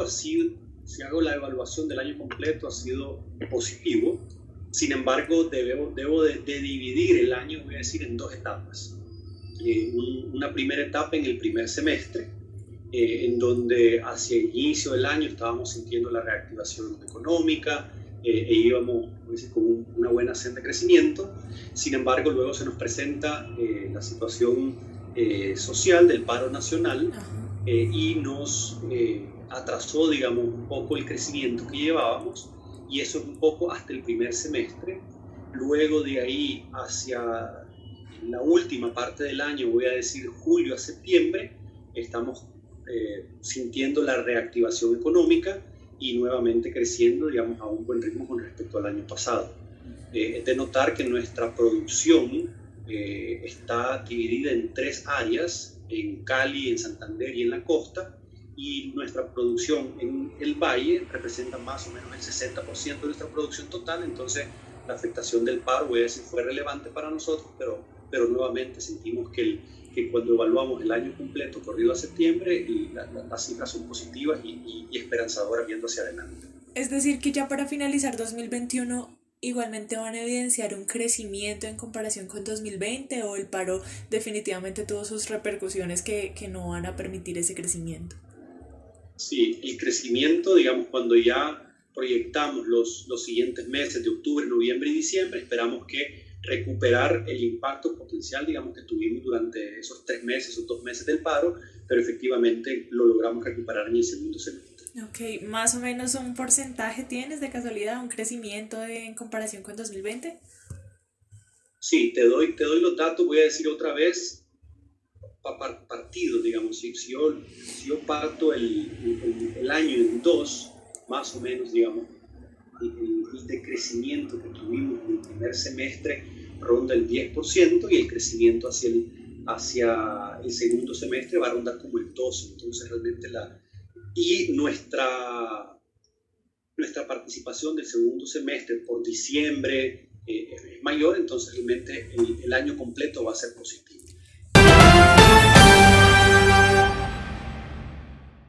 ha sido, si hago la evaluación del año completo, ha sido positivo. Sin embargo, debo, debo de, dividir el año, voy a decir, en dos etapas. Eh, una primera etapa en el primer semestre, eh, en donde hacia el inicio del año estábamos sintiendo la reactivación económica eh, e íbamos decir, con una buena senda de crecimiento. Sin embargo, luego se nos presenta la situación social del paro nacional y nos atrasó, digamos, un poco el crecimiento que llevábamos y eso es un poco hasta el primer semestre. Luego de ahí hacia la última parte del año, voy a decir julio a septiembre, estamos eh, sintiendo la reactivación económica y nuevamente creciendo, digamos, a un buen ritmo con respecto al año pasado. Eh, es de notar que nuestra producción eh, está dividida en tres áreas, en Cali, en Santander y en la costa, y nuestra producción en el valle representa más o menos el 60% de nuestra producción total, entonces la afectación del paro, voy a decir, fue relevante para nosotros, pero, pero nuevamente sentimos que, que cuando evaluamos el año completo corrido a septiembre, las cifras son positivas y, y esperanzadoras viendo hacia adelante. Es decir, que ya para finalizar 2021 igualmente van a evidenciar un crecimiento en comparación con 2020 o el paro definitivamente tuvo sus repercusiones que, que no van a permitir ese crecimiento. Sí, el crecimiento, digamos, cuando ya proyectamos los, los siguientes meses de octubre, noviembre y diciembre, esperamos que recuperar el impacto potencial, digamos, que tuvimos durante esos tres meses o dos meses del paro, pero efectivamente lo logramos recuperar en el segundo semestre. Ok, más o menos un porcentaje tienes de casualidad, un crecimiento en comparación con 2020? Sí, te doy, te doy los datos, voy a decir otra vez, partidos, digamos, si, yo, si yo parto el, el, año en dos, más o menos, digamos, el, decrecimiento que tuvimos en el primer semestre ronda el 10% y el crecimiento hacia el, hacia el segundo semestre va a rondar como el 12%. Entonces, realmente la... Y nuestra, nuestra participación del segundo semestre por diciembre eh, es mayor, entonces realmente el, el año completo va a ser positivo.